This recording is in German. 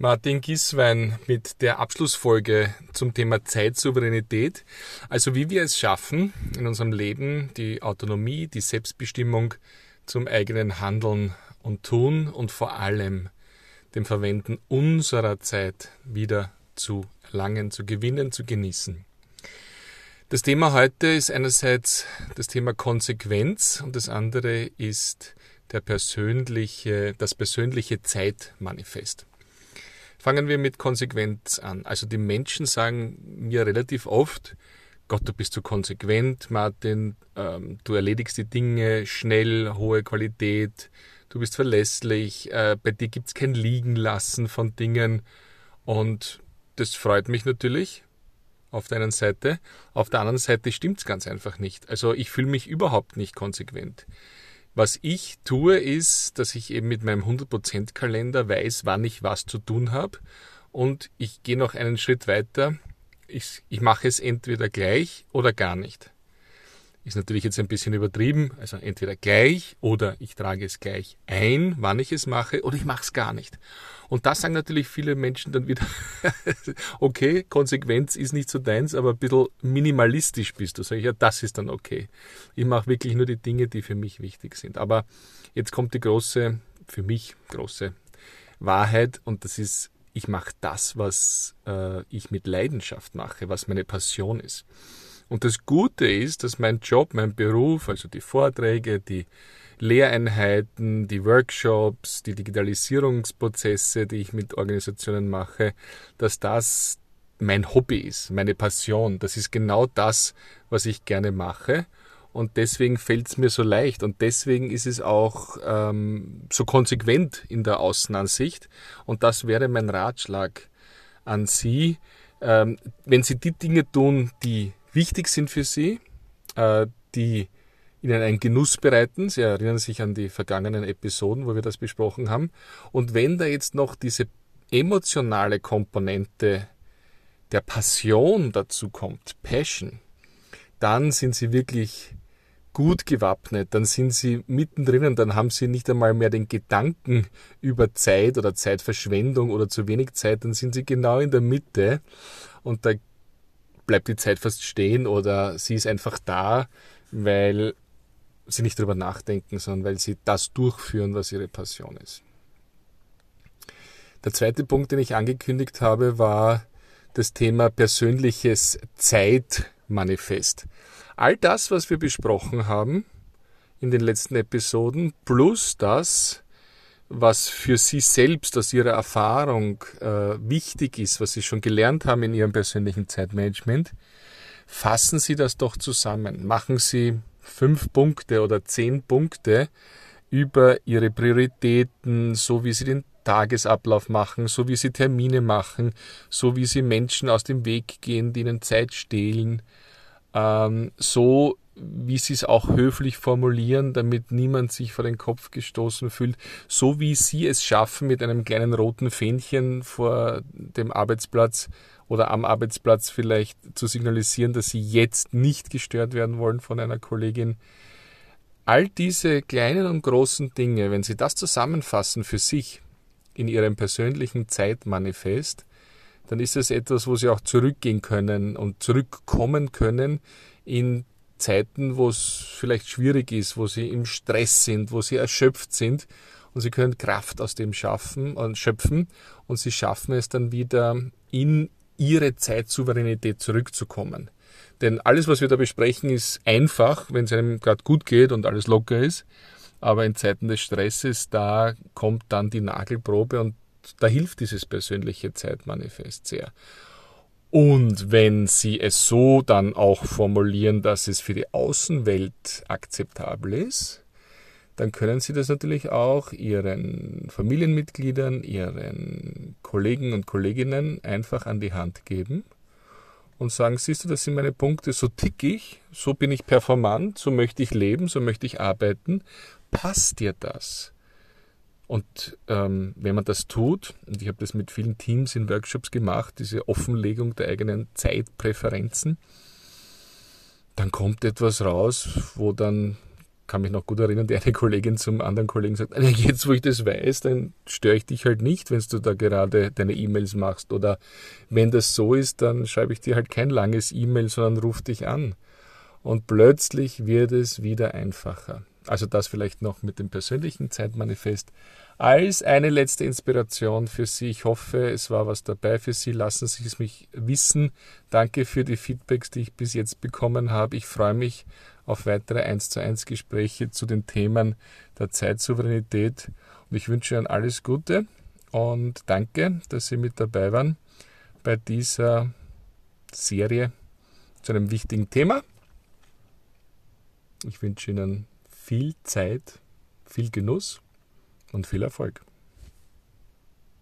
Martin Giswein mit der Abschlussfolge zum Thema Zeitsouveränität. Also wie wir es schaffen, in unserem Leben die Autonomie, die Selbstbestimmung zum eigenen Handeln und Tun und vor allem dem Verwenden unserer Zeit wieder zu erlangen, zu gewinnen, zu genießen. Das Thema heute ist einerseits das Thema Konsequenz und das andere ist der persönliche, das persönliche Zeitmanifest. Fangen wir mit Konsequenz an. Also die Menschen sagen mir relativ oft, Gott, du bist so konsequent, Martin, ähm, du erledigst die Dinge schnell, hohe Qualität, du bist verlässlich, äh, bei dir gibt's kein Liegenlassen von Dingen und das freut mich natürlich auf der einen Seite. Auf der anderen Seite stimmt's ganz einfach nicht. Also ich fühle mich überhaupt nicht konsequent. Was ich tue, ist, dass ich eben mit meinem 100% Kalender weiß, wann ich was zu tun habe. Und ich gehe noch einen Schritt weiter. Ich, ich mache es entweder gleich oder gar nicht. Ist natürlich jetzt ein bisschen übertrieben. Also entweder gleich oder ich trage es gleich ein, wann ich es mache, oder ich mache es gar nicht. Und da sagen natürlich viele Menschen dann wieder, okay, Konsequenz ist nicht so deins, aber ein bisschen minimalistisch bist du. Sag ich, ja, das ist dann okay. Ich mache wirklich nur die Dinge, die für mich wichtig sind. Aber jetzt kommt die große, für mich große Wahrheit und das ist, ich mache das, was äh, ich mit Leidenschaft mache, was meine Passion ist. Und das Gute ist, dass mein Job, mein Beruf, also die Vorträge, die Lehreinheiten, die Workshops, die Digitalisierungsprozesse, die ich mit Organisationen mache, dass das mein Hobby ist, meine Passion. Das ist genau das, was ich gerne mache. Und deswegen fällt es mir so leicht und deswegen ist es auch ähm, so konsequent in der Außenansicht. Und das wäre mein Ratschlag an Sie. Ähm, wenn Sie die Dinge tun, die wichtig sind für Sie, äh, die Ihnen einen Genuss bereiten. Sie erinnern sich an die vergangenen Episoden, wo wir das besprochen haben. Und wenn da jetzt noch diese emotionale Komponente der Passion dazu kommt, Passion, dann sind Sie wirklich gut gewappnet, dann sind Sie mittendrin dann haben Sie nicht einmal mehr den Gedanken über Zeit oder Zeitverschwendung oder zu wenig Zeit, dann sind Sie genau in der Mitte und da bleibt die Zeit fast stehen oder sie ist einfach da, weil sie nicht drüber nachdenken, sondern weil sie das durchführen, was ihre Passion ist. Der zweite Punkt, den ich angekündigt habe, war das Thema persönliches Zeitmanifest. All das, was wir besprochen haben in den letzten Episoden, plus das, was für Sie selbst aus Ihrer Erfahrung äh, wichtig ist, was Sie schon gelernt haben in Ihrem persönlichen Zeitmanagement, fassen Sie das doch zusammen. Machen Sie fünf Punkte oder zehn Punkte über Ihre Prioritäten, so wie Sie den Tagesablauf machen, so wie Sie Termine machen, so wie Sie Menschen aus dem Weg gehen, die Ihnen Zeit stehlen, ähm, so wie sie es auch höflich formulieren, damit niemand sich vor den Kopf gestoßen fühlt, so wie sie es schaffen, mit einem kleinen roten Fähnchen vor dem Arbeitsplatz oder am Arbeitsplatz vielleicht zu signalisieren, dass sie jetzt nicht gestört werden wollen von einer Kollegin. All diese kleinen und großen Dinge, wenn Sie das zusammenfassen für sich in Ihrem persönlichen Zeitmanifest, dann ist es etwas, wo Sie auch zurückgehen können und zurückkommen können in Zeiten, wo es vielleicht schwierig ist, wo sie im Stress sind, wo sie erschöpft sind und sie können Kraft aus dem schaffen und schöpfen und sie schaffen es dann wieder in ihre Zeitsouveränität zurückzukommen. Denn alles, was wir da besprechen, ist einfach, wenn es einem gerade gut geht und alles locker ist. Aber in Zeiten des Stresses, da kommt dann die Nagelprobe und da hilft dieses persönliche Zeitmanifest sehr. Und wenn Sie es so dann auch formulieren, dass es für die Außenwelt akzeptabel ist, dann können Sie das natürlich auch Ihren Familienmitgliedern, Ihren Kollegen und Kolleginnen einfach an die Hand geben und sagen, siehst du, das sind meine Punkte, so tick ich, so bin ich performant, so möchte ich leben, so möchte ich arbeiten. Passt dir das? Und ähm, wenn man das tut, und ich habe das mit vielen Teams in Workshops gemacht, diese Offenlegung der eigenen Zeitpräferenzen, dann kommt etwas raus, wo dann kann mich noch gut erinnern, die eine Kollegin zum anderen Kollegen sagt, jetzt wo ich das weiß, dann störe ich dich halt nicht, wenn du da gerade deine E-Mails machst. Oder wenn das so ist, dann schreibe ich dir halt kein langes E-Mail, sondern ruf dich an. Und plötzlich wird es wieder einfacher. Also das vielleicht noch mit dem persönlichen Zeitmanifest als eine letzte Inspiration für Sie. Ich hoffe, es war was dabei für Sie. Lassen Sie es mich wissen. Danke für die Feedbacks, die ich bis jetzt bekommen habe. Ich freue mich auf weitere 1 zu 1 Gespräche zu den Themen der Zeitsouveränität. Und ich wünsche Ihnen alles Gute und danke, dass Sie mit dabei waren bei dieser Serie zu einem wichtigen Thema. Ich wünsche Ihnen viel Zeit, viel Genuss und viel Erfolg.